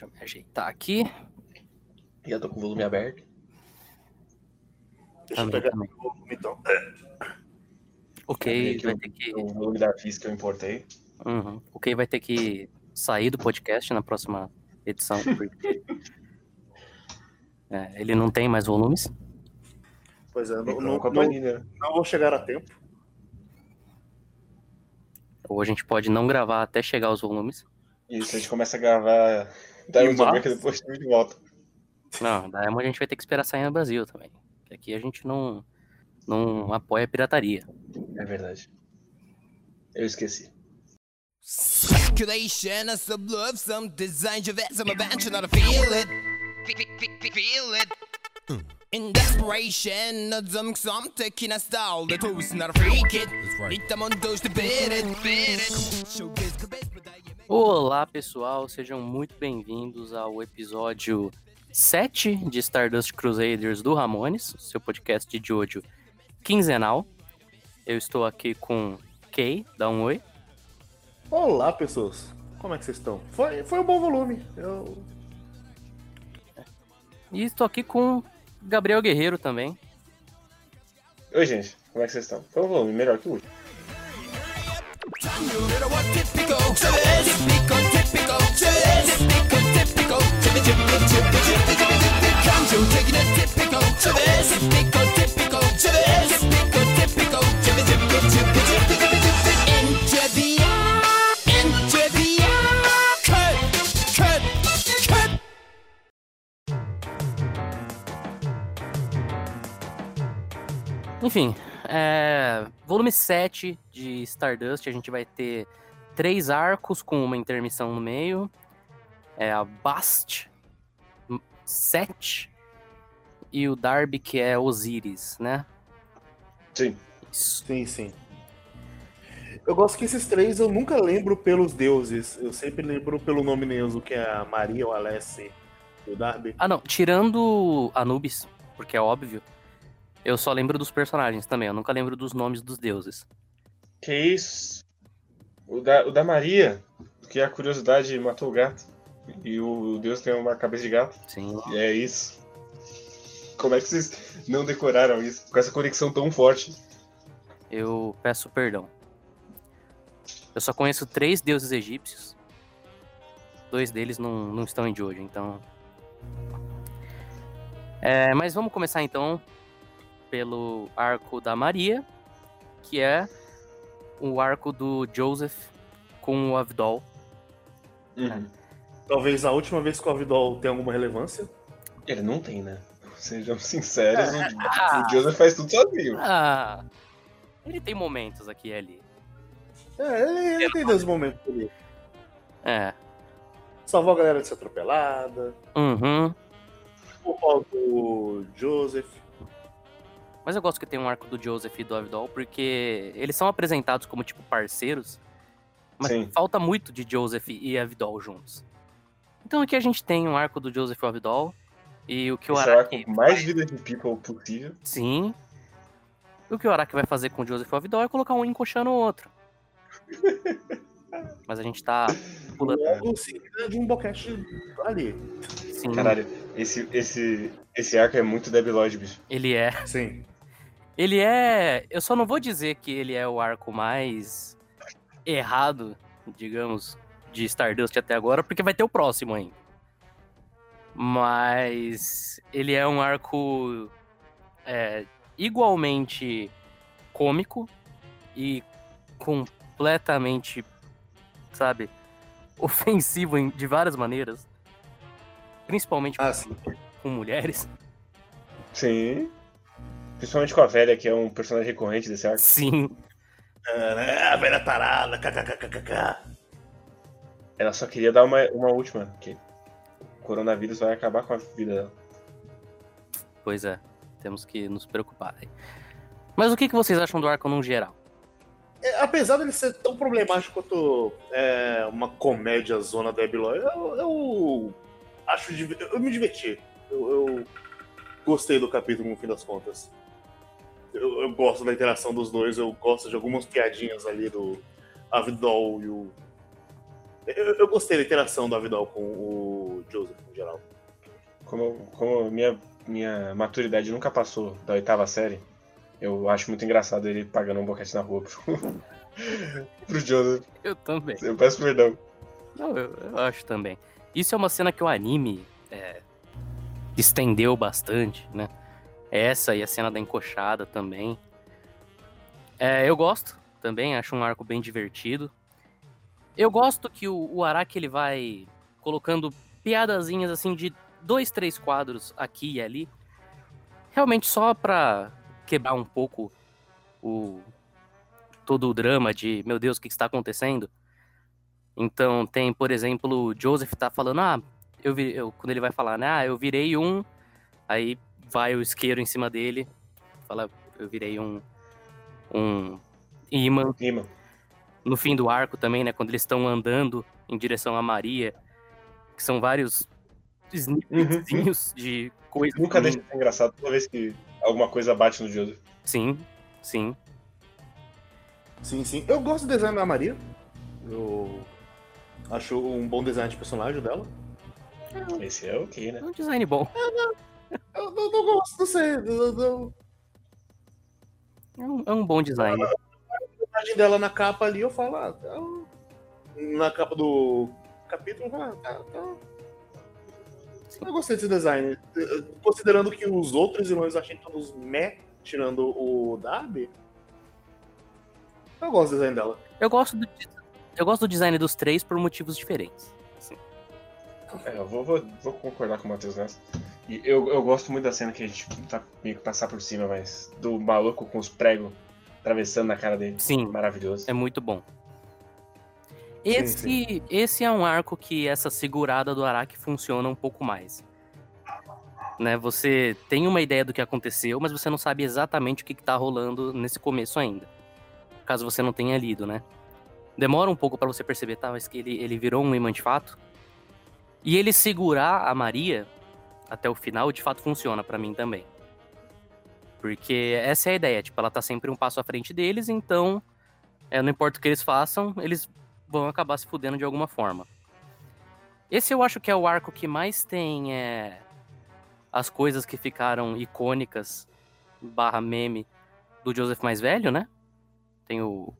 Deixa eu me ajeitar aqui. Já tô com o volume aberto. Deixa eu pegar também. o volume, então. Ok, vai ter que. O volume da FIS que eu importei. Uhum. Ok, vai ter que sair do podcast na próxima edição, porque. É, ele não tem mais volumes. Pois é, não, Não, a não, não vou chegar a tempo. Ou a gente pode não gravar até chegar aos volumes. Isso, a gente começa a gravar Março? America depois de volta. Não, da Diamond a gente vai ter que esperar sair no Brasil também. Aqui a gente não, não apoia a pirataria. É verdade. Eu esqueci. Speculation, some love, some design, you some adventure, not a feel it. Feel it. In desperation, some some taking a style, the toast, not a freak it. Need them on those to beat it, beat it. Showbiz, Olá, pessoal, sejam muito bem-vindos ao episódio 7 de Stardust Crusaders do Ramones, seu podcast de Jojo quinzenal. Eu estou aqui com Kay, dá um oi. Olá, pessoas. Como é que vocês estão? Foi, foi um bom volume. Eu... E estou aqui com Gabriel Guerreiro também. Oi, gente. Como é que vocês estão? Foi um volume melhor que o último. Enfim, é, volume 7 de Stardust, a gente vai ter três arcos com uma intermissão no meio. É a Bast 7 e o Darby, que é Osiris, né? Sim. Isso. Sim, sim. Eu gosto que esses três eu nunca lembro pelos deuses. Eu sempre lembro pelo nome neutro, que é a Maria, o Alessi e o Darby. Ah, não, tirando Anubis, porque é óbvio, eu só lembro dos personagens também, eu nunca lembro dos nomes dos deuses. Que isso? O da, o da Maria, que a curiosidade matou o gato. E o Deus tem uma cabeça de gato. Sim. E é isso. Como é que vocês não decoraram isso? Com essa conexão tão forte. Eu peço perdão. Eu só conheço três deuses egípcios. Dois deles não, não estão em Jojo, então. É, mas vamos começar então pelo arco da Maria, que é o arco do Joseph com o Avdol. Uhum. Talvez a última vez que o Avidol tem alguma relevância. Ele não tem, né? Sejamos sinceros, Ah. o, o Joseph faz tudo sozinho. Ah, ele tem momentos aqui e ali. É, ele, ele tem dois momentos ali. É. Salvou a galera de ser atropelada. Uhum. O pau do Joseph. Mas eu gosto que tem um arco do Joseph e do Avdol, porque eles são apresentados como, tipo, parceiros. Mas Sim. falta muito de Joseph e Avdol juntos. Então aqui a gente tem um arco do Joseph e o Avdol. E o que o Esse é o Araki. arco mais vida de people possível. Sim. E o que o Araki vai fazer com o Joseph e o Avdol é colocar um encoxando o outro. Mas a gente tá pulando. Logo seguida de um boquete ali. Sim, Caralho, esse, esse, esse arco é muito debilóide, bicho. ele é. Sim. Ele é. Eu só não vou dizer que ele é o arco mais errado, digamos, de Stardust até agora, porque vai ter o próximo ainda. Mas ele é um arco é, igualmente cômico e completamente, sabe, ofensivo em- de várias maneiras. Principalmente Ah, sim. com mulheres. Sim. Principalmente com a velha, que é um personagem recorrente desse arco. Sim. Né? a velha tarada, kkkk. Ela só queria dar uma, uma última, que o coronavírus vai acabar com a vida dela. Pois é, temos que nos preocupar. aí. Mas o que, que vocês acham do arco num geral? É, apesar dele ser tão problemático quanto é, uma comédia zona Debiloy, eu, eu acho eu me diverti. Eu, eu gostei do capítulo no fim das contas. Eu, eu gosto da interação dos dois, eu gosto de algumas piadinhas ali do Avidol e o. Eu, eu gostei da interação do Avidol com o Joseph, em geral. Como, como minha, minha maturidade nunca passou da oitava série, eu acho muito engraçado ele pagando um boquete na rua pro, pro Joseph. Eu também. Eu peço perdão. Não, eu, eu acho também. Isso é uma cena que o anime é, estendeu bastante, né? Essa e a cena da encoxada também. É, eu gosto também, acho um arco bem divertido. Eu gosto que o, o Araki ele vai colocando piadazinhas assim de dois, três quadros aqui e ali. Realmente só pra quebrar um pouco o todo o drama de, meu Deus, o que está acontecendo? Então tem, por exemplo, o Joseph tá falando, ah, eu, vi, eu quando ele vai falar, né, ah, eu virei um, aí vai o isqueiro em cima dele, fala, eu virei um um imã. Imã. No fim do arco também, né, quando eles estão andando em direção a Maria, que são vários snippetzinhos de coisas. Nunca ruins. deixa de ser engraçado toda vez que alguma coisa bate no Joseph. Sim, sim. Sim, sim. Eu gosto do design da Maria. Eu acho um bom design de personagem dela. Esse é ok, né? É um design bom. Eu não, não gosto, não sei. eu não- É um, é um bom design. A imagem dela na capa ali, eu falo, ah, tá- na capa do capítulo, eu falo, ah, tá, tá. Eu gostei desse design. Considerando que os outros irmãos eu achei todos meh, tirando o Darby. Eu gosto do design dela. Eu gosto do, eu gosto do design dos três por motivos diferentes. É, eu vou, vou, vou concordar com o Matheus nessa. E eu, eu gosto muito da cena que a gente tá meio que passar por cima, mas do maluco com os pregos atravessando na cara dele. Sim, Maravilhoso. é muito bom. Esse, esse é um arco que essa segurada do Araki funciona um pouco mais. Né, você tem uma ideia do que aconteceu, mas você não sabe exatamente o que, que tá rolando nesse começo ainda. Caso você não tenha lido, né? Demora um pouco pra você perceber, tá? Mas que ele, ele virou um imã de fato. E ele segurar a Maria até o final, de fato, funciona pra mim também. Porque essa é a ideia, tipo, ela tá sempre um passo à frente deles, então é, não importa o que eles façam, eles vão acabar se fudendo de alguma forma. Esse eu acho que é o arco que mais tem é, as coisas que ficaram icônicas barra meme do Joseph mais velho, né? Tem o.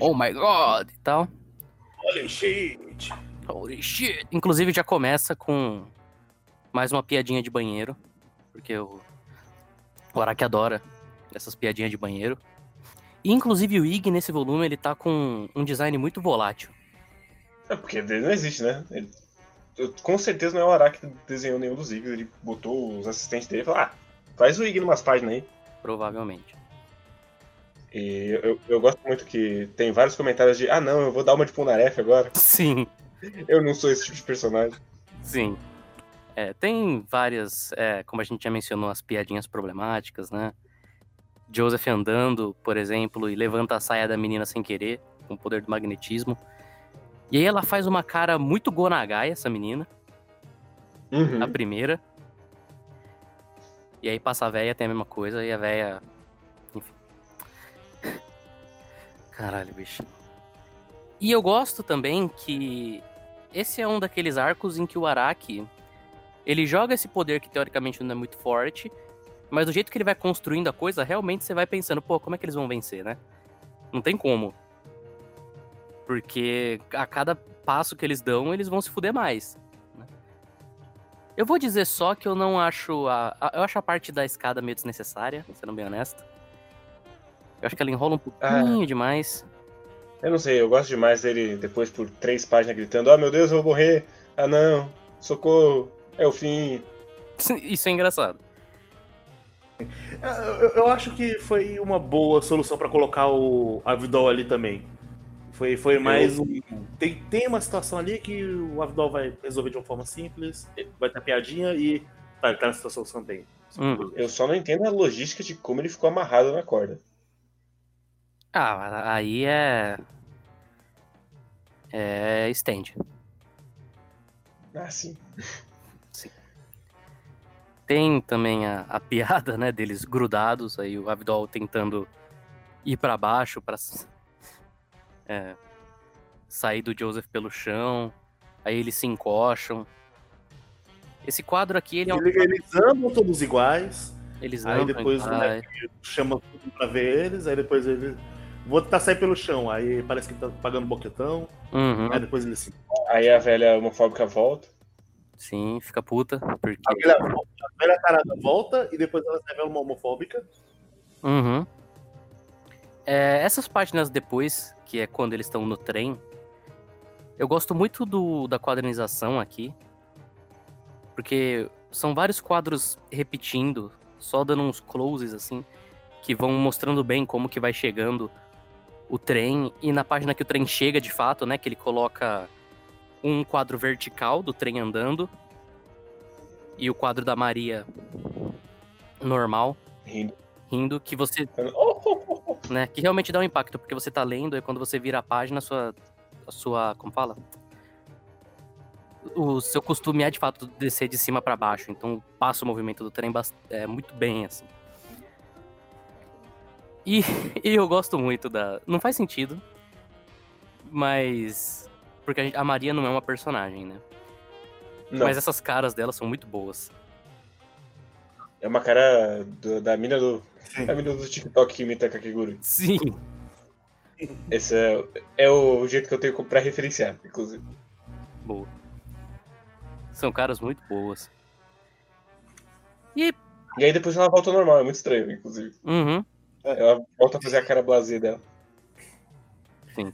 Oh my God e tal. Holy shit! Holy shit. Inclusive já começa com mais uma piadinha de banheiro, porque o, o Araki adora essas piadinhas de banheiro. E, inclusive o Ig nesse volume ele tá com um design muito volátil. É porque dele não existe, né? Ele- com certeza não é o Araki que desenhou nenhum dos Igos. Ele botou os assistentes dele e falou: ah, faz o Ig numas páginas aí. Provavelmente. E eu, eu gosto muito que tem vários comentários de: ah, não, eu vou dar uma de Punaref agora. Sim, Eu não sou esse tipo de personagem. sim. É, tem várias, é, como a gente já mencionou, as piadinhas problemáticas, né? Joseph andando, por exemplo, e levanta a saia da menina sem querer, com o poder do magnetismo. E aí ela faz uma cara muito Gonagai, essa menina. Uhum. a primeira. E aí passa a véia, tem a mesma coisa, e a véia. Enfim. Caralho, bicho. E eu gosto também que esse é um daqueles arcos em que o Araki ele joga esse poder que teoricamente não é muito forte, mas do jeito que ele vai construindo a coisa, realmente você vai pensando, pô, como é que eles vão vencer, né? Não tem como. Porque a cada passo que eles dão, eles vão se fuder mais. Eu vou dizer só que eu não acho a, a- eu acho a parte da escada meio desnecessária, sendo bem honesto. Eu acho que ela enrola um pouquinho demais. Eu não sei, eu gosto demais dele depois por três páginas gritando: ah, meu Deus, eu vou morrer. Ah, não, socorro, é o fim. Isso é engraçado. É, Eu, eu acho que foi uma boa solução pra colocar o Avidol ali também. Foi, foi mais um. Tem, tem uma situação ali que o Avidol vai resolver de uma forma simples, vai ter piadinha e tá, ele tá na situação também. Hum. Eu só não entendo a logística de como ele ficou amarrado na corda. Ah, aí é é stand. Ah, sim. Tem também a, a piada, né, deles grudados, aí o Abdol tentando ir pra baixo pra s- é, sair do Joseph pelo chão, aí eles se encoxam. Esse quadro aqui, ele é um... Ele- Eles andam todos iguais, Eles aí depois o chama tudo pra ver eles, aí depois ele. Vou tentar sair pelo chão, aí parece que tá pagando boquetão, Uhum, aí depois ele se. Aí a velha homofóbica volta. Sim, fica puta, porque... A velha, a velha carada volta e depois ela se revela uma homofóbica. Uhum. É, essas páginas depois, que é quando eles estão no trem, eu gosto muito do, da quadrinização aqui, porque são vários quadros repetindo, só dando uns closes assim, que vão mostrando bem como que vai chegando o trem, e na página que o trem chega de fato, né, que ele coloca um quadro vertical do trem andando, e o quadro da Maria normal, Rindo. rindo, que você "Oh, oh, oh, oh." né? Que realmente dá um impacto, porque você tá lendo e quando você vira a página, a sua. A sua. Como fala? O seu costume é de fato descer de cima pra baixo. Então passa o movimento do trem é, muito bem, assim. E, e eu gosto muito da. Não faz sentido. Mas. Porque a, gente- a Maria não é uma personagem, né? Não, Mas essas caras dela são muito boas. é uma cara do- da mina do. Sim. Da mina do TikTok que imita Kakegurui. Sim. Esse é, é o jeito que eu tenho pra referenciar, inclusive. Boa. São caras muito boas. E. E aí depois ela volta ao normal, é muito estranho, inclusive. Uhum. Ela volta a fazer a cara blasé dela.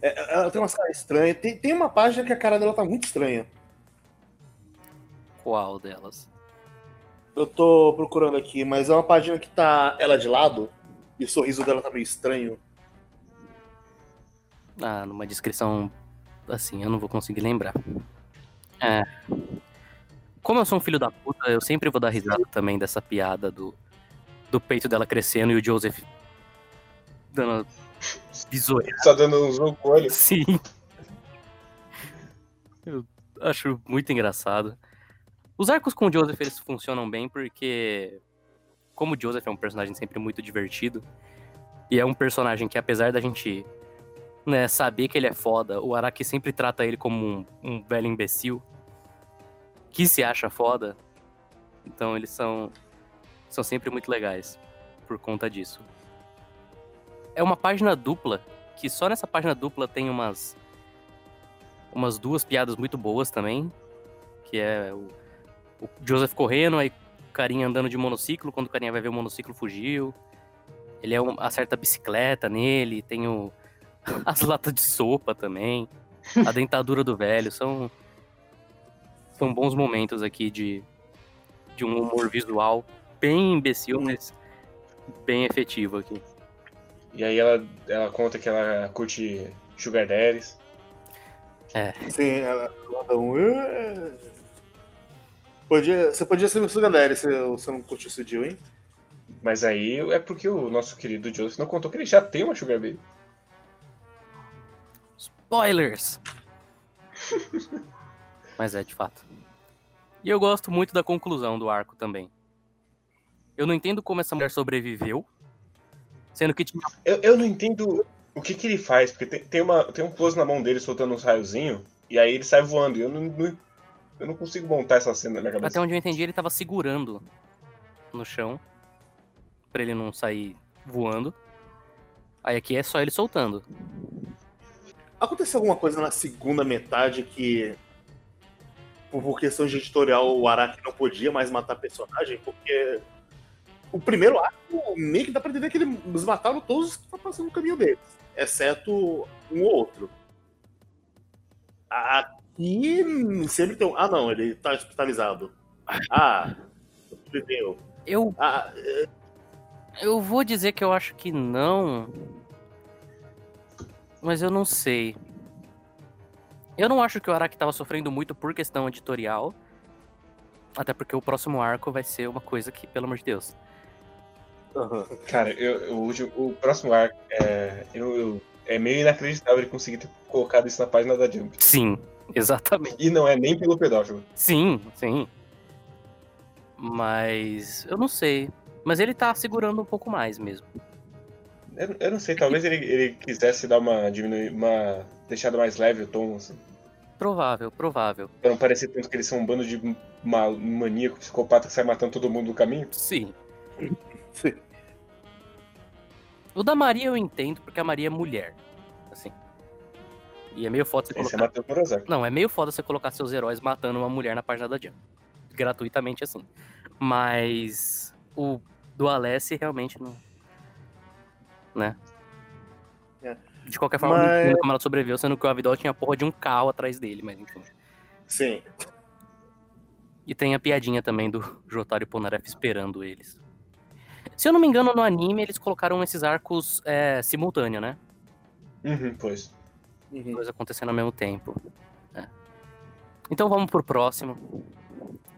É, Ela tem umas caras estranhas. Tem, tem uma página que a cara dela tá muito estranha. Qual delas? Eu tô procurando aqui, mas é uma página que tá ela de lado e o sorriso dela tá meio estranho. Ah, numa descrição assim, eu não vou conseguir lembrar. É. Como eu sou um filho da puta, eu sempre vou dar risada também dessa piada do, do peito dela crescendo e o Joseph dando bisoeira. Só dando um zoom com o olho. Sim. Eu acho muito engraçado. Os arcos com o Joseph eles funcionam bem porque, como o Joseph é um personagem sempre muito divertido, e é um personagem que, apesar da gente né, saber que ele é foda, o Araki sempre trata ele como um, um velho imbecil que se acha foda. Então eles são, são sempre muito legais por conta disso. É uma página dupla que só nessa página dupla tem umas umas duas piadas muito boas também, que é o, o Joseph correndo, aí o carinha andando de monociclo, quando o carinha vai ver o monociclo fugiu. Ele é um, acerta a bicicleta nele, tem o, as latas de sopa também, a dentadura do velho, são são bons momentos aqui de de um humor visual bem imbecil, mas bem efetivo aqui. E aí ela, ela conta que ela curte Sugar Daddies. Sim, ela, ela dá um. Podia, você podia ser no Sugar Daddy se você não curtisse o Jill, hein? Mas aí é porque o nosso querido Joseph não contou que ele já tem uma Sugar Baby. Spoilers! Mas é, de fato. E eu gosto muito da conclusão do arco também. Eu não entendo como essa mulher sobreviveu, sendo que tinha. Eu, eu não entendo o que, que ele faz, porque tem, tem, uma, tem um close na mão dele soltando uns raiozinhos, e aí ele sai voando. E eu não, não- eu não consigo montar essa cena na minha cabeça. Até onde eu entendi, ele tava segurando no chão pra ele não sair voando. Aí aqui é só ele soltando. Aconteceu alguma coisa na segunda metade que, por questão de editorial, o Araki não podia mais matar personagem, porque o primeiro arco, meio que dá pra entender que eles mataram todos que estavam passando no caminho deles, exceto um ou outro. Aqui sempre tem um. Ah, não, ele tá hospitalizado. Ah, sobreviveu. Eu, Ah, eu vou dizer que eu acho que não. Mas eu não sei. Eu não acho que o Araki tava sofrendo muito por questão editorial. Até porque o próximo arco vai ser uma coisa que, pelo amor de Deus. Aham. Cara, eu, eu- o, último- o próximo arco é, eu, eu- é meio inacreditável ele conseguir ter colocado isso na página da Jump. Sim, exatamente. E não é nem pelo pedófilo. Sim, sim. Mas eu não sei. Mas ele tá segurando um pouco mais mesmo. Eu, eu não sei, talvez ele, ele quisesse dar uma diminuir, uma deixada mais leve o tom, assim. provável, provável. Pra não parecer tanto que eles são um bando de ma- maníaco, psicopata que sai matando todo mundo no caminho. Sim. Sim. O da Maria eu entendo, porque a Maria é mulher. Assim. E é meio foda você colocar. Murasaki. Não, é meio foda você colocar seus heróis matando uma mulher na página da Jump. Gratuitamente assim. Mas o do Alessi realmente não. Né? É. De qualquer forma, Mas- não entendo como ela sobreviveu, sendo que o Avidol tinha a porra de um carro atrás dele, mas enfim. Sim. E tem a piadinha também do Jotaro e Polnareff esperando eles. Se eu não me engano, no anime eles colocaram esses arcos é, simultâneo, né? Uhum, pois. Uhum. Coisa acontecendo ao mesmo tempo. É. Então vamos pro próximo,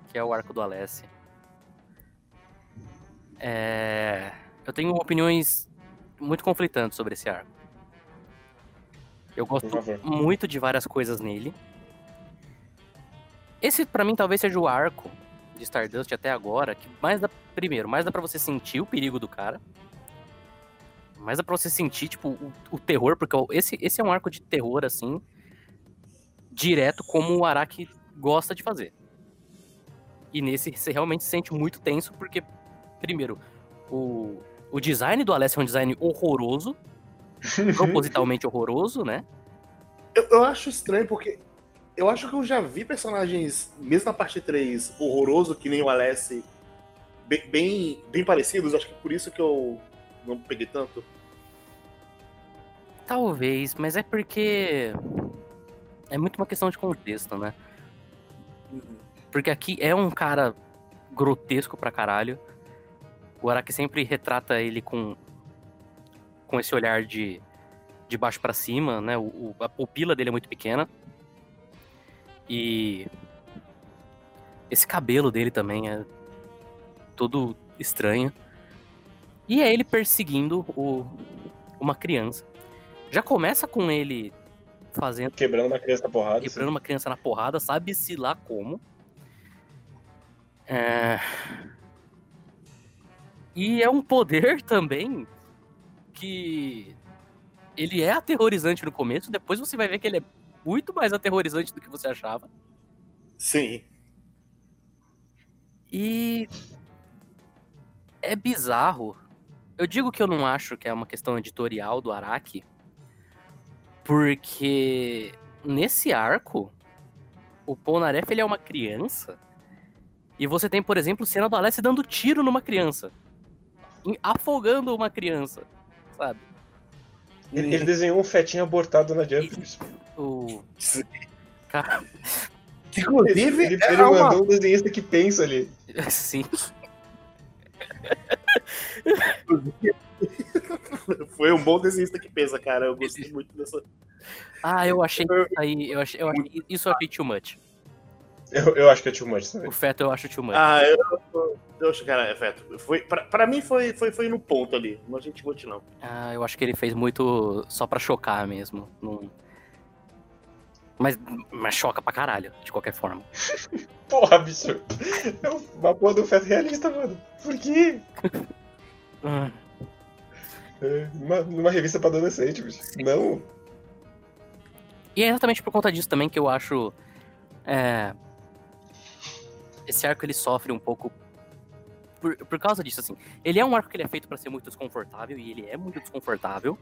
que é o arco do Alessi. É, Eu tenho opiniões muito conflitantes sobre esse arco. Eu gosto muito de várias coisas nele. Esse, pra mim, talvez seja o arco de Stardust até agora, que mais dá, primeiro, mais dá pra você sentir o perigo do cara. Mais dá pra você sentir, tipo, o, o terror, porque esse, esse é um arco de terror, assim, direto como o Araki gosta de fazer. E nesse você realmente se sente muito tenso, porque, primeiro, o, o design do Alessio é um design horroroso, propositalmente horroroso, né? Eu, eu acho estranho porque eu acho que eu já vi personagens, mesmo na parte 3, horroroso, que nem o Alessi, bem, bem, bem parecidos. Acho que por isso que eu não peguei tanto. Talvez, mas é porque é muito uma questão de contexto, né? Porque aqui é um cara grotesco pra caralho. O Araki sempre retrata ele com com esse olhar de de baixo pra cima, né? O- a pupila dele é muito pequena. E esse cabelo dele também é todo estranho. E é ele perseguindo o, uma criança. Já começa com ele fazendo Quebrando uma criança na porrada. quebrando uma criança na porrada, sabe-se lá como. É... E é um poder também que ele é aterrorizante no começo, depois você vai ver que ele é muito mais aterrorizante do que você achava. Sim. E é bizarro. Eu digo que eu não acho que é uma questão editorial do Araki, porque nesse arco o Polnareff ele é uma criança e você tem, por exemplo, cena do Alessi dando tiro numa criança, afogando uma criança, sabe? Ele, ele desenhou um fetinho abortado na Jump. O cara, Inclusive, Ele, é ele uma- mandou um desenhista que pensa ali. sim, foi um bom desenhista que pensa, cara. Eu gostei muito dessa. ah, eu achei isso aí, eu achei, eu achei isso eu achei too much. Eu, eu acho que é too much também. O feto eu acho too much. Ah, eu, eu, acho, cara, é feto. Foi, pra, pra mim foi, foi, foi no ponto ali. Não a gente bote, não. Ah, eu acho que ele fez muito só pra chocar mesmo. Não... Mas, mas choca pra caralho, de qualquer forma. Porra, bicho. É uma porra do feto realista, mano. Por quê? Ah, É, numa, numa revista pra adolescente, bicho. Não. E é exatamente por conta disso também que eu acho. é, Esse arco ele sofre um pouco. Por, por causa disso, assim. Ele é um arco que ele é feito pra ser muito desconfortável, e ele é muito desconfortável.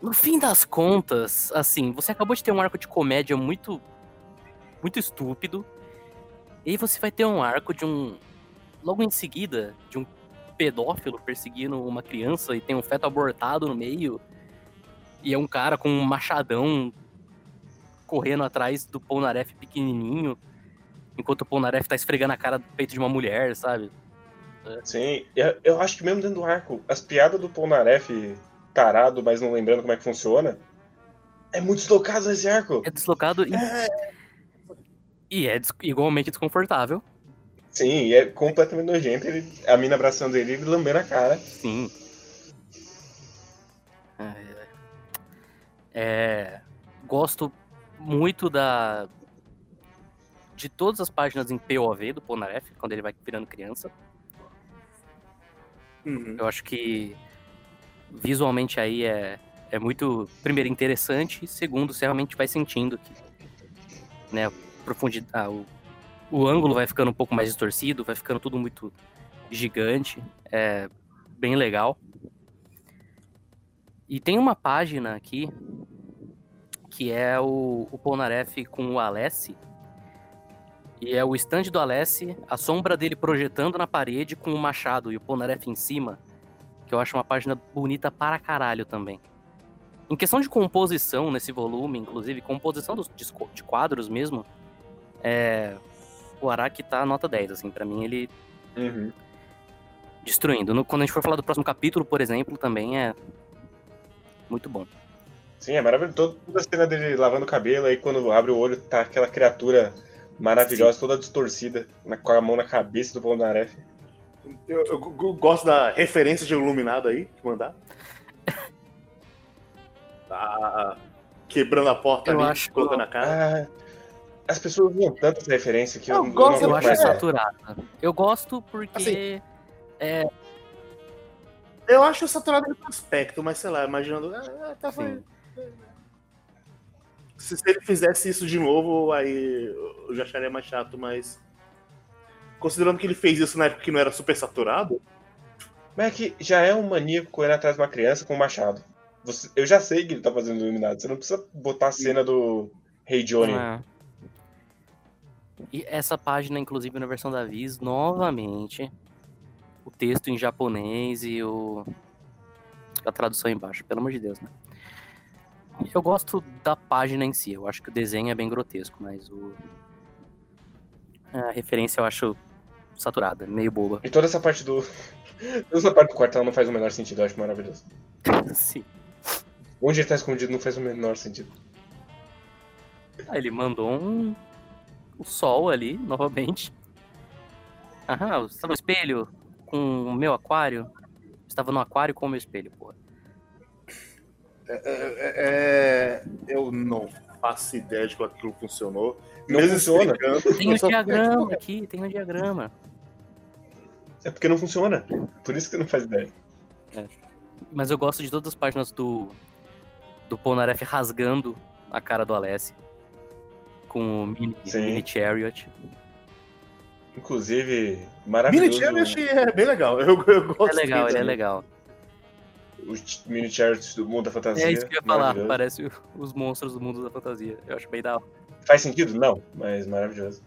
No fim das contas, assim, você acabou de ter um arco de comédia muito. muito estúpido. E aí você vai ter um arco de um. Logo em seguida, de um pedófilo perseguindo uma criança e tem um feto abortado no meio. E é um cara com um machadão correndo atrás do Polnareff pequenininho, enquanto o Polnareff tá esfregando a cara do peito de uma mulher, sabe? Sim, eu, eu acho que mesmo dentro do arco, as piadas do Polnareff tarado, mas não lembrando como é que funciona, é muito deslocado nesse arco. É deslocado e, e é des- igualmente desconfortável. Sim, e é completamente nojento. Ele, a mina abraçando ele e lambendo a cara. Sim. É, é, gosto muito da de todas as páginas em POV do Polnareff, quando ele vai virando criança. Uhum. Eu acho que visualmente aí é, é muito, primeiro, interessante, segundo, você realmente vai sentindo que, né, profundidade, o, o ângulo vai ficando um pouco mais distorcido, vai ficando tudo muito gigante, é bem legal. E tem uma página aqui que é o, o Polnareff com o Alessi. E é o stand do Alessi, a sombra dele projetando na parede com o machado e o Polnareff em cima. Que eu acho uma página bonita para caralho também. Em questão de composição nesse volume, inclusive, composição dos, de, quadros mesmo, é, o Araki tá nota 10, assim, pra mim ele Uhum. destruindo. No- quando a gente for falar do próximo capítulo, por exemplo, também é muito bom. Sim, é maravilhoso. Toda a cena dele lavando o cabelo, aí quando abre o olho, tá aquela criatura maravilhosa, toda distorcida, na- com a mão na cabeça do Polnareff. Eu, eu g- gosto da referência de iluminado aí, que mandar. Tá quebrando a porta Eu ali, acho- colocando a cara. Ah, as pessoas usam tanto essa referência que eu, Eu não- gosto, não Eu acho mais. é. saturada. Eu gosto porque Assim, Eu acho saturado no aspecto, mas sei lá, imaginando. ah, tá, se ele fizesse isso de novo, aí eu já acharia mais chato, mas. Considerando que ele fez isso na época que não era super saturado, Mas é que já é um maníaco correndo atrás de uma criança com um machado. Você- eu já sei que ele tá fazendo iluminado. Você não precisa botar a cena do Rei Johnny. É. E essa página, inclusive, na versão da Viz, novamente, o texto em japonês e o... a tradução embaixo, pelo amor de Deus, né? Eu gosto da página em si, eu acho que o desenho é bem grotesco, mas o... a referência eu acho saturada, meio boba. E toda essa parte do. Toda essa parte do quartel não faz o menor sentido, eu acho maravilhoso. Sim. Onde ele tá escondido não faz o menor sentido. Ah, ele mandou um... o sol ali, novamente. Aham, você tá no espelho com o meu aquário? Estava no aquário com o meu espelho, pô. é, é- eu não faço ideia de como aquilo funcionou. Não Mesmo funciona. Tem um diagrama aqui, tem um diagrama. É porque não funciona. Por isso que não faz ideia. Mas eu gosto de todas as páginas do do Polnareff rasgando a cara do Alessi com o mini, mini Chariot. Inclusive, Mini maravilhoso. Chariot é bem legal. Eu, eu gosto É legal, ele é legal. Os mini chariots do mundo da fantasia. É isso que eu ia falar, parece os monstros do mundo da fantasia. Eu acho bem da hora. Faz sentido? Não, mas maravilhoso.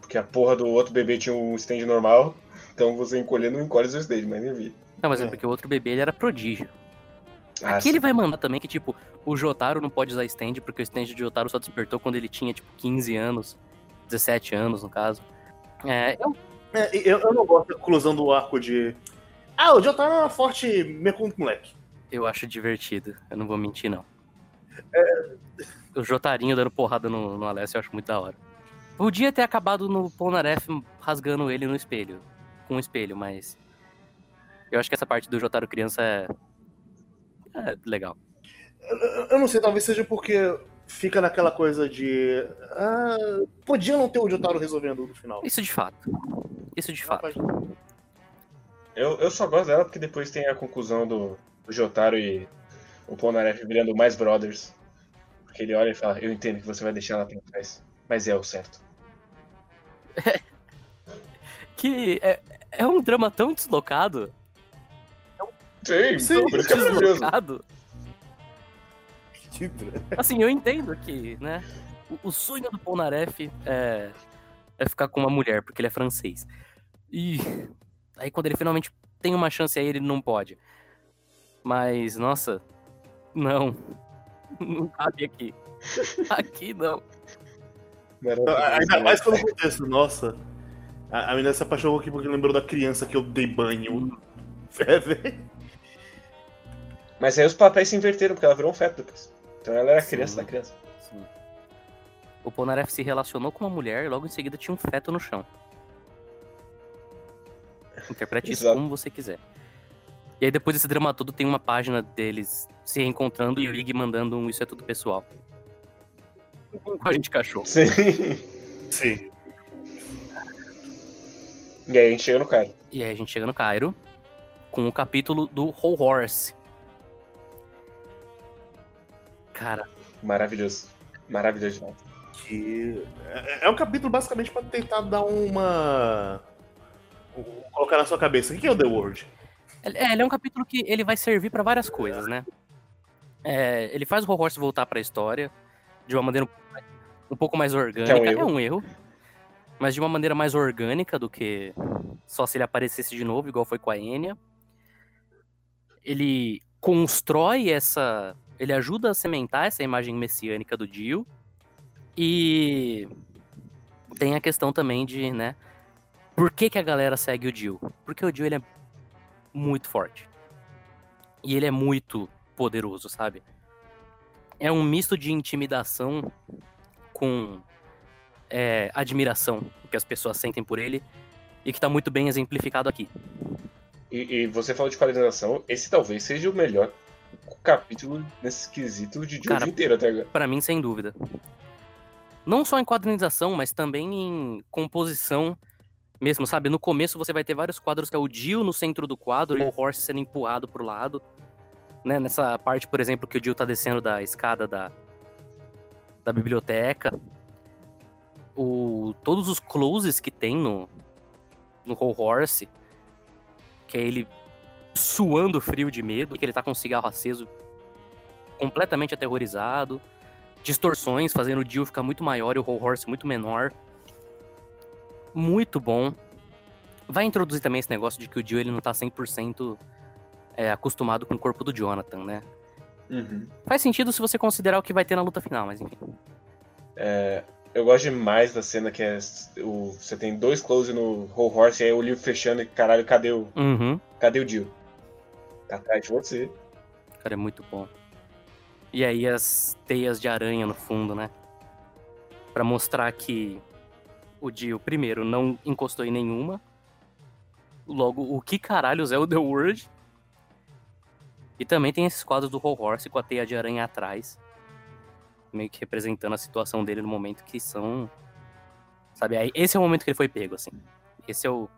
Porque a porra do outro bebê tinha um stand normal, então você encolher não encolhe seu stand, mas nem vi. Não, mas é É. porque o outro bebê ele era prodígio. Ah, Aqui sim. ele vai mandar também que, tipo, o Jotaro não pode usar stand, porque o stand de Jotaro só despertou quando ele tinha, tipo, 15 anos. 17 anos, no caso. É, eu É, eu, eu não gosto da conclusão do arco de. Ah, o Jotaro era forte meio com moleque. Eu acho divertido, eu não vou mentir, não. O Jotarinho dando porrada no, no Alessio eu acho muito da hora. Podia ter acabado no Polnareff rasgando ele no espelho. Com o espelho, mas. Eu acho que essa parte do Jotaro criança é. É legal. Eu, eu não sei, talvez seja porque fica naquela coisa de. Ah, podia não ter o Jotaro resolvendo no final. Isso de fato. Isso de fato. Eu, eu só gosto dela porque depois tem a conclusão do, do Jotaro e o Polnareff virando mais brothers. Porque ele olha e fala, eu entendo que você vai deixar ela pra trás, mas é o certo. Que é, é um drama tão deslocado. Sim, Sim, por isso que é maravilhoso. Deslocado. Assim, eu entendo que, né? O, o sonho do Polnareff é, é ficar com uma mulher, porque ele é francês. E aí quando ele finalmente tem uma chance aí, ele não pode. Mas, nossa, não. Não cabe aqui. Aqui não. Maravilhoso. Ainda mais pelo contexto, nossa. A, a menina se apaixonou aqui porque lembrou da criança que eu dei banho. É, velho. Mas aí os papéis se inverteram, porque ela virou um feto depois. Então ela era Sim. criança da criança. Sim. O Polnareff se relacionou com uma mulher e logo em seguida tinha um feto no chão. Interprete isso como você quiser. E aí depois desse drama todo tem uma página deles se reencontrando e o Ig mandando um isso é tudo pessoal. Com a gente cachorro. Sim. Sim. E aí a gente chega no cara. E aí a gente chega no Cairo com o capítulo do Whole Horse. Cara, Maravilhoso. Maravilhoso demais. Que é, é um capítulo basicamente pra tentar dar uma. Colocar na sua cabeça. O que é o The World? É, ele é um capítulo que ele vai servir pra várias coisas, né? É, ele faz o Horse voltar pra história de uma maneira um pouco mais orgânica. É um erro. É um erro. Mas de uma maneira mais orgânica do que só se ele aparecesse de novo, igual foi com a Enya. Ele constrói essa. Ele ajuda a cimentar essa imagem messiânica do Dio. E tem a questão também de, né? Por que, que a galera segue o Dio? Porque o Dio ele é muito forte. E ele é muito poderoso, sabe? É um misto de intimidação com é, admiração que as pessoas sentem por ele e que tá muito bem exemplificado aqui. E, e você falou de qualização, esse talvez seja o melhor capítulo nesse quesito de Jojo inteiro até agora. Pra mim, sem dúvida. Não só em quadrinização, mas também em composição mesmo, sabe? No começo você vai ter vários quadros que é o Dio no centro do quadro e o Horse sendo empurrado pro lado. Né? Nessa parte, por exemplo, que o Dio tá descendo da escada da, da biblioteca. O, todos os closes que tem no, no Whole Horse, que é ele suando frio de medo, que ele tá com um cigarro aceso, completamente aterrorizado. Distorções, fazendo o Dio ficar muito maior e o Whole Horse muito menor. Muito bom. Vai introduzir também esse negócio de que o Dio ele não tá 100% é, acostumado com o corpo do Jonathan, né? Uhum. Faz sentido se você considerar o que vai ter na luta final, mas enfim. Eu gosto demais da cena que é o, você tem dois close no Whole Horse e aí o livro fechando e caralho, cadê o, Uhum. cadê o Dio? Tá atrás de você. Cara, é muito bom. E aí as teias de aranha no fundo, né? Pra mostrar que o Dio, primeiro, não encostou em nenhuma. Logo, o que caralhos é o The World? E também tem esses quadros do Whole Horse com a teia de aranha atrás. Meio que representando a situação dele no momento que são. Sabe, aí esse é o momento que ele foi pego, assim. Esse é o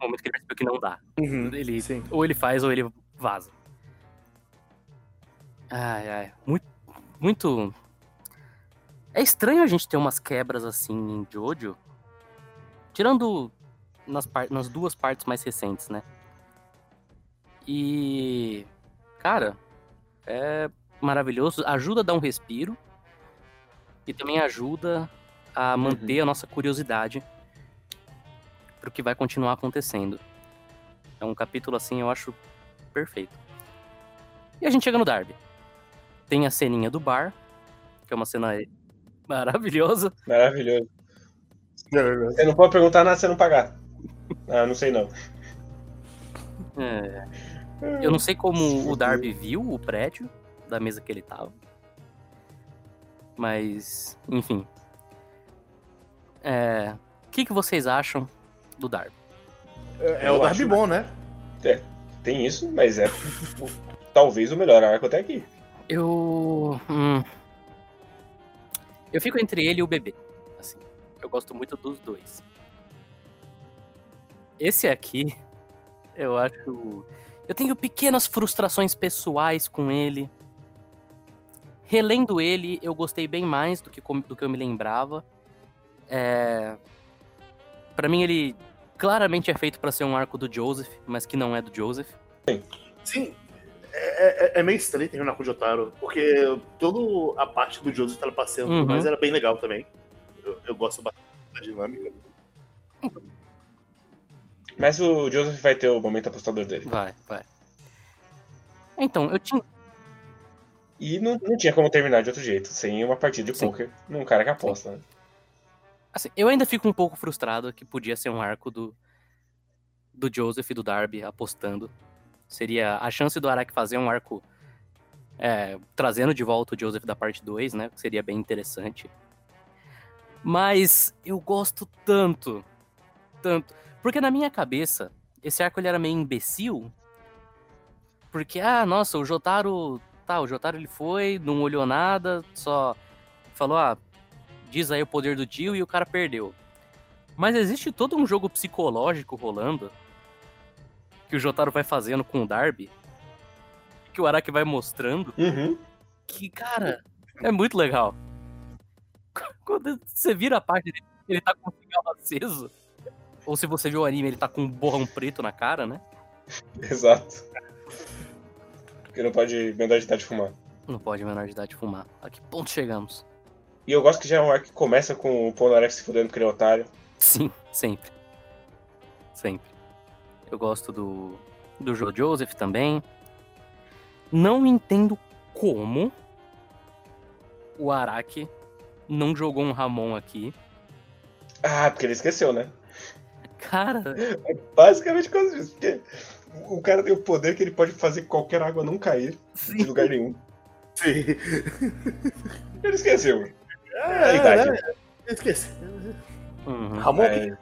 momento que ele percebeu que não dá. Ele, Sim. ou ele faz ou ele vaza. Ai, ai. Muito. Muito. É estranho a gente ter umas quebras assim em Jojo. Tirando nas, nas duas partes mais recentes, né? E. Cara, é maravilhoso. Ajuda a dar um respiro. E também ajuda a manter a nossa curiosidade pro que vai continuar acontecendo. É um capítulo assim, eu acho perfeito. E a gente chega no Darby. Tem a ceninha do bar, que é uma cena maravilhosa. Maravilhoso. Você não pode perguntar nada se você não pagar. Ah, não sei não. É, Eu não sei como o Darby viu o prédio da mesa que ele tava. Mas, enfim. É, O que, que vocês acham do Darby? É, é o Darby acho- bom, né? Tem isso, mas é talvez o melhor arco até aqui. Eu. hum, eu fico entre ele e o bebê. Assim, eu gosto muito dos dois. Esse aqui, eu acho. Eu tenho pequenas frustrações pessoais com ele. Relendo ele, eu gostei bem mais do que, do que eu me lembrava. É... Para mim, ele claramente é feito pra ser um arco do Joseph, mas que não é do Joseph. Sim. É, é- é meio estranho terminar com o Jotaro, porque toda a parte do Joseph passeando, Uhum. mas era bem legal também. Eu, eu gosto bastante da dinâmica. Mas o Joseph vai ter o momento apostador dele. Vai, vai. Então, eu tinha. E não, não tinha como terminar de outro jeito, sem uma partida de Sim. poker num cara que aposta. Né? Assim, eu ainda fico um pouco frustrado que podia ser um arco do, do Joseph e do Darby apostando. Seria a chance do Araki fazer um arco é, trazendo de volta o Joseph da parte 2, né? Seria bem interessante. Mas eu gosto tanto, tanto. Porque na minha cabeça, esse arco ele era meio imbecil. Porque, ah, nossa, o Jotaro. Tá, o Jotaro ele foi, não olhou nada, só falou, ah, diz aí o poder do tio e o cara perdeu. Mas existe todo um jogo psicológico rolando que o Jotaro vai fazendo com o Darby, que o Araki vai mostrando, Uhum. Que, cara, é muito legal. Quando você vira a página, ele, ele tá com o cigarro aceso. Ou se você viu o anime, ele tá com um borrão preto na cara, né? Exato. Porque não pode menor de idade fumar. Não pode menor de idade fumar. A que ponto chegamos? E eu gosto que já é um arco que começa com o Polnareff se fudendo com aquele otário. Sim, sempre. Sempre. Eu gosto do, do Joe Joseph também. Não entendo como o Araki não jogou um Ramon aqui. Ah, porque ele esqueceu, né? Cara, Basicamente por causa disso. Porque o cara tem o poder que ele pode fazer qualquer água não cair de sim. lugar nenhum. Sim. Ele esqueceu. É, idade. é, esqueci. Uhum. Ramon, É,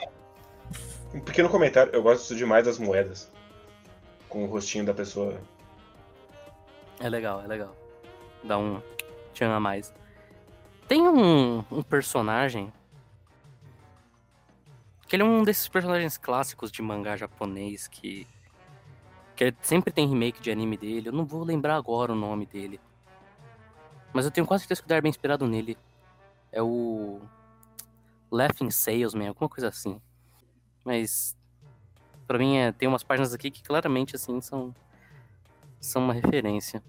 um pequeno comentário, eu gosto demais das moedas. Com o rostinho da pessoa. É legal, é legal. Dá um tchan a mais. Tem um, um personagem. Que ele é um desses personagens clássicos de mangá japonês que. Que ele- sempre tem remake de anime dele. Eu não vou lembrar agora o nome dele. Mas eu tenho quase certeza que o Darby é inspirado nele. É o. Laughing Salesman, alguma coisa assim. Mas. Pra mim, é, tem umas páginas aqui que claramente, assim, são. São uma referência.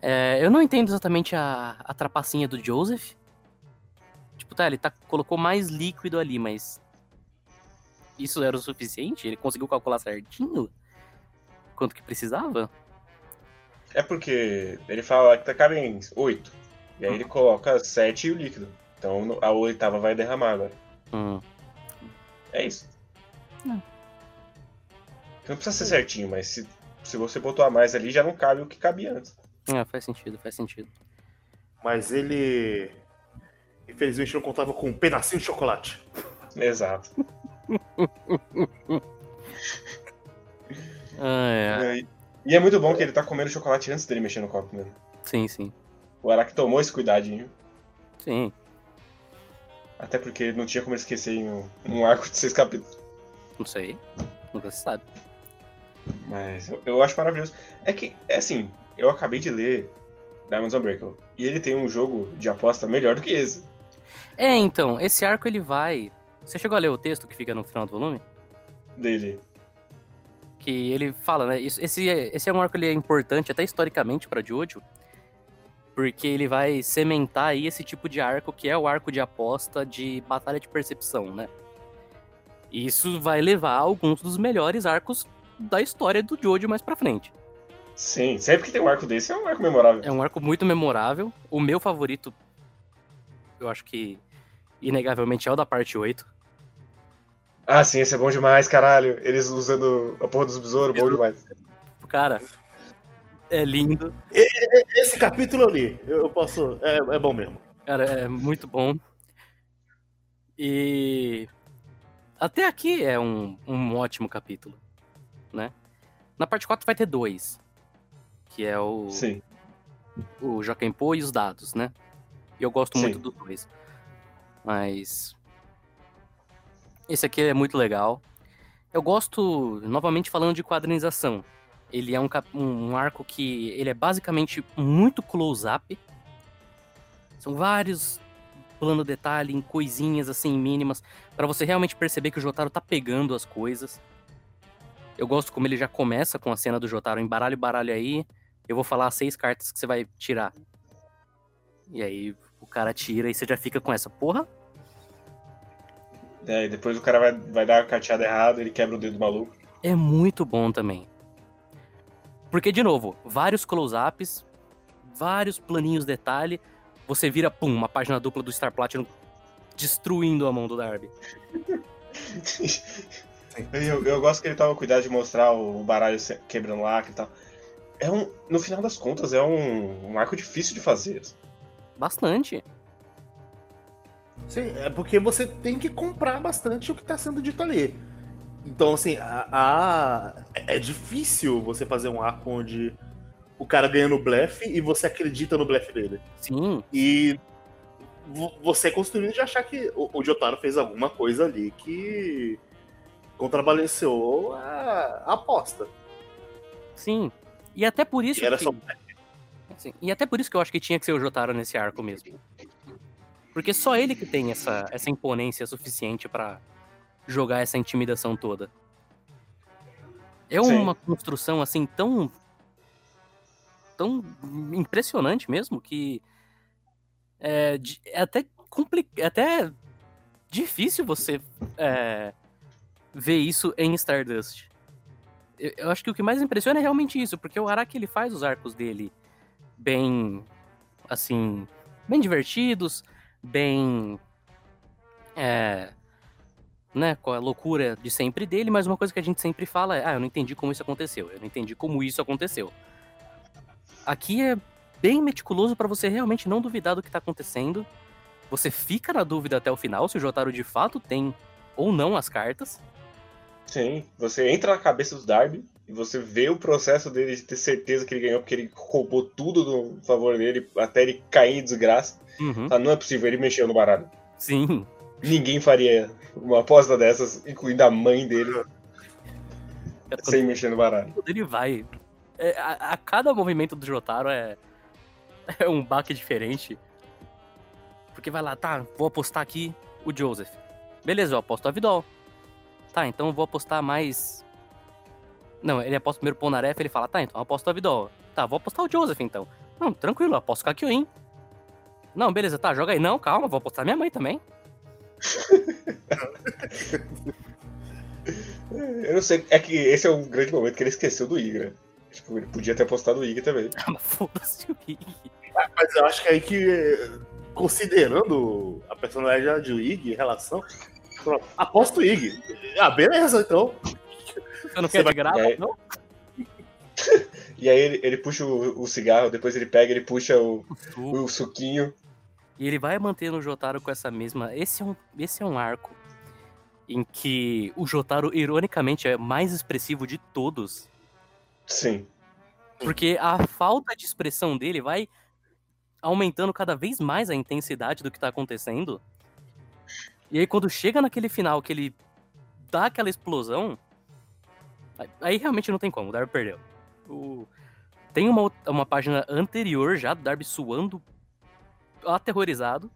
É, eu não entendo exatamente a, a trapacinha do Joseph. Tipo, tá, ele tá, colocou mais líquido ali, mas. Isso era o suficiente? Ele conseguiu calcular certinho? Quanto que precisava? É porque ele fala que tá cabem oito. E aí ele coloca sete e o líquido. Então a oitava vai derramar agora. Hum, É isso. Não. Não precisa ser certinho, mas se, se você botou a mais ali, já não cabe o que cabia antes. é, faz sentido, faz sentido. Mas ele. Infelizmente não contava com um pedacinho de chocolate. Exato. Ah, é. E, e é muito bom que ele tá comendo chocolate antes dele mexer no copo mesmo. Sim, sim. O Araki tomou esse cuidadinho. Sim. Até porque não tinha como ele esquecer em um, um arco de seis capítulos. Não sei. Nunca se sabe. Mas eu, eu acho maravilhoso. É que, é assim, eu acabei de ler Diamonds Unbreakable. E ele tem um jogo de aposta melhor do que esse. É, então, esse arco ele vai. Você chegou a ler o texto que fica no final do volume? Dele. que ele fala, né? Esse, é- esse é um arco ele é importante até historicamente para Jojo, porque ele vai cementar aí esse tipo de arco que é o arco de aposta de batalha de percepção, né? E isso vai levar a alguns dos melhores arcos da história do Jojo mais pra frente. Sim, sempre que tem um arco desse é um arco memorável. É um arco muito memorável. O meu favorito, eu acho que inegavelmente é o da parte 8. Ah, sim, esse é bom demais, caralho. Eles usando a porra dos besouros, bom demais. Cara, é lindo. Esse capítulo eu li. Eu posso. É, é bom mesmo. Cara, é muito bom. E até aqui é um, um ótimo capítulo, né? Na parte 4 vai ter dois, que é o, Sim. o Joaquim e os dados, né? E eu gosto Sim. muito dos dois. Mas esse aqui é muito legal. Eu gosto, novamente falando de quadrinização. Ele é um, um arco que ele é basicamente muito close-up. São vários plano detalhe em coisinhas assim mínimas pra você realmente perceber que o Jotaro tá pegando as coisas. Eu gosto como ele já começa com a cena do Jotaro embaralho baralho aí. Eu vou falar as seis cartas que você vai tirar. E aí o cara tira e você já fica com essa porra. É, e depois o cara vai, vai dar a carteada errada, ele quebra o dedo do maluco. É muito bom também. Porque, de novo, vários close-ups, vários planinhos detalhe, você vira, pum, uma página dupla do Star Platinum destruindo a mão do Darby. eu, eu gosto que ele toma cuidado de mostrar o baralho se- quebrando lacre e tal. É um, no final das contas, é um, um arco difícil de fazer. Bastante. Sim, é porque você tem que comprar bastante o que tá sendo dito ali. Então, assim, a, a- é difícil você fazer um arco onde o cara ganha no blefe e você acredita no blefe dele. Sim, E vo- você construindo de achar que o, o Jotaro fez alguma coisa ali que contrabalanceou a, a aposta. sim. E até por isso Que era que- só. Assim, e até por isso que eu acho que tinha que ser o Jotaro nesse arco mesmo. Porque só ele que tem essa, essa imponência suficiente pra jogar essa intimidação toda. É Sim. uma construção assim tão tão impressionante mesmo que é, é até compli- é até difícil você é, ver isso em Stardust. Eu, eu acho que o que mais impressiona é realmente isso, porque o Araki ele faz os arcos dele bem assim, bem divertidos, bem é, né, com a loucura de sempre dele, mas uma coisa que a gente sempre fala é, ah, eu não entendi como isso aconteceu, eu não entendi como isso aconteceu. Aqui é bem meticuloso pra você realmente não duvidar do que tá acontecendo. Você fica na dúvida até o final se o Jotaro de fato tem ou não as cartas. Sim, você entra na cabeça do Darby e você vê o processo dele de ter certeza que ele ganhou porque ele roubou tudo do favor dele até ele cair em desgraça. Uhum. Ah, não é possível, ele mexeu no baralho. Sim. Ninguém faria uma aposta dessas, incluindo a mãe dele, É sem mexer no baralho. ele vai. É, a, a cada movimento do Jotaro é, é um baque diferente. Porque vai lá, tá, vou apostar aqui o Joseph. Beleza, eu aposto a Vidol. Tá, então eu vou apostar mais. Não, ele aposta primeiro o Ponaref, ele fala, tá, então eu aposto a Vidol. Tá, vou apostar o Joseph então. Não, tranquilo, eu aposto o Kakyoin. Não, beleza, tá, joga aí. Não, calma, vou apostar minha mãe também. Eu não sei, é que esse é um grande momento que ele esqueceu do Igra. Tipo, ele podia ter apostado o Igra também. Ah, mas foda-se o Ig. Mas eu acho que aí que, considerando a personalidade do Ig em relação. Aposto o Ig. Ah, beleza, então. Você não quer de graça, É. não? E aí ele, ele puxa o, o cigarro, depois ele pega, ele puxa o, Suco. o suquinho. E ele vai mantendo o Jotaro com essa mesma. Esse é um, esse é um arco em que o Jotaro, ironicamente, é mais expressivo de todos. Sim. Porque a falta de expressão dele vai aumentando cada vez mais a intensidade do que tá acontecendo. E aí, quando chega naquele final que ele dá aquela explosão, aí- realmente não tem como, o Darby perdeu. O- Tem uma, uma página anterior já do Darby suando, aterrorizado.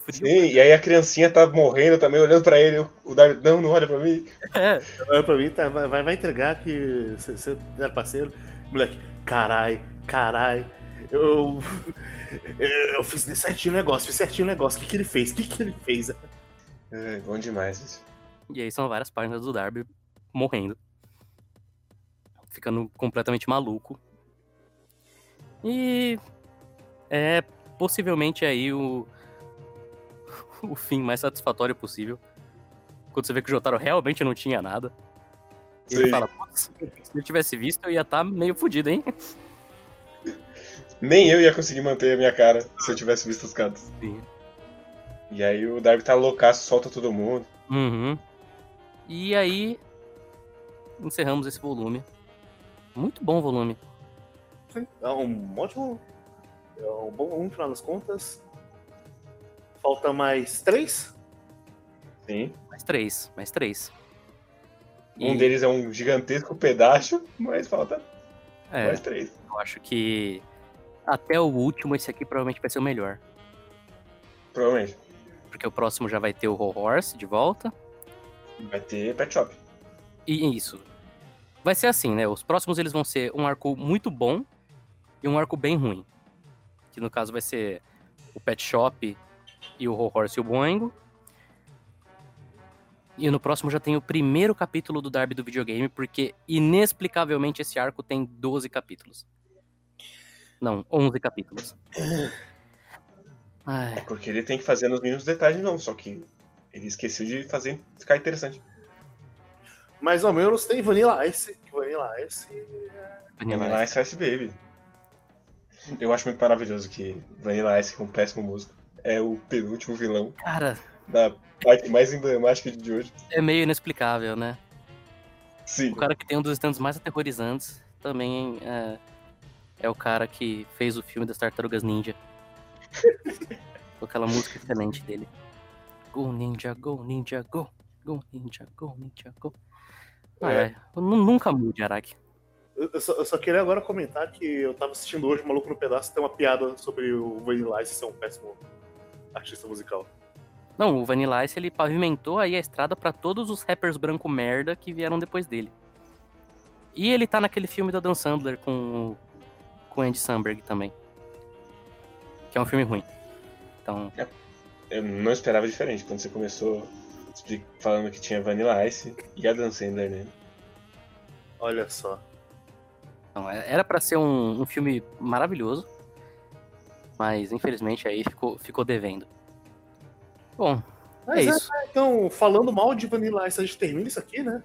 Frio. Sim, e aí a criancinha tá morrendo também, olhando pra ele. O Darby, não, não olha pra mim. É, Olha pra mim, tá, vai, vai vai entregar que você é parceiro. Moleque, carai, carai. Eu, eu, eu fiz certinho o negócio, fiz certinho o negócio. O que, que ele fez? O que, que ele fez? É, bom demais isso. E aí são várias páginas do Darby morrendo. Ficando completamente maluco. E é possivelmente aí o, o fim mais satisfatório possível. Quando você vê que o Jotaro realmente não tinha nada. E ele Sim. fala, "Putz, se eu tivesse visto, eu ia estar meio fudido, hein? Nem eu ia conseguir manter a minha cara se eu tivesse visto as cartas. Sim. E aí o Darby tá loucaço, solta todo mundo. Uhum. E aí encerramos esse volume. Muito bom volume. É um ótimo. É um bom um, no final das contas. Falta mais três? Sim. Mais três, mais três. Um E- deles é um gigantesco pedaço, mas falta É, mais três. eu acho que até o último, esse aqui provavelmente vai ser o melhor. Provavelmente. Porque o próximo já vai ter o Ho Horse de volta. Vai ter Pet Shop. E isso. Vai ser assim, né? Os próximos eles vão ser um arco muito bom e um arco bem ruim. Que no caso vai ser o Pet Shop e o Ho Horse e o Boingo. E no próximo já tem o primeiro capítulo do Darby do videogame, porque inexplicavelmente esse arco tem 12 capítulos. Não, 11 capítulos. Ai, Porque ele tem que fazer nos mínimos detalhes, não. Só que ele esqueceu de fazer ficar interessante. Mais ou menos tem Vanilla Ice. Vanilla Ice. Vanilla Vanilla Ice. Ice Ice Baby. Eu acho muito maravilhoso que Vanilla Ice, que é um péssimo músico, é o penúltimo vilão Cara, da parte mais emblemática de hoje. é meio inexplicável, né? Sim. O cara que tem um dos stands mais aterrorizantes também é, é o cara que fez o filme das Tartarugas Ninja. Com aquela música excelente dele. Go Ninja, Go Ninja, Go. Go Ninja, Go Ninja, Go. Ah, é. Nu- Nunca mude, Araki. Eu, só, eu só queria agora comentar que eu tava assistindo hoje Maluco no Pedaço tem uma piada sobre o Vanilla Ice ser um péssimo artista musical. Não, o Vanilla Ice ele pavimentou aí a estrada pra todos os rappers branco merda que vieram depois dele. E ele tá naquele filme da Dan Sandler com com Andy Samberg também. Que é um filme ruim. Então, Eu não esperava diferente quando você começou falando que tinha Vanilla Ice e a Dan Sandler nele. Olha só. É- era pra ser um, um filme maravilhoso. Mas infelizmente aí ficou, ficou devendo. Bom, Mas é é, isso. Então, falando mal de Vanilla Ice, a gente termina isso aqui, né?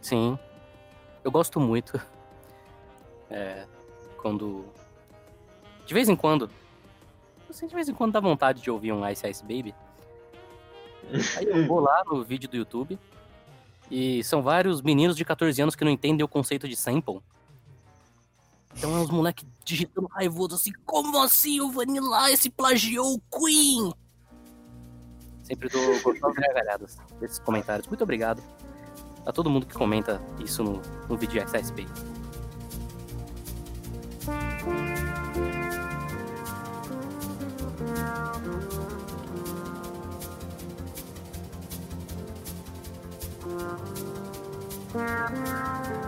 Sim. Eu gosto muito. É, quando. De vez em quando. Assim, de vez em quando dá vontade de ouvir um Ice Ice Baby. Aí eu vou lá no vídeo do YouTube. E são vários meninos de 14 anos que não entendem o conceito de sample. Então é uns moleque digitando raivoso assim, como assim o Vanilla Ice plagiou o Queen? Sempre dou gostosas gargalhadas desses comentários. Muito obrigado a todo mundo que comenta isso no, no vídeo Baby. Thank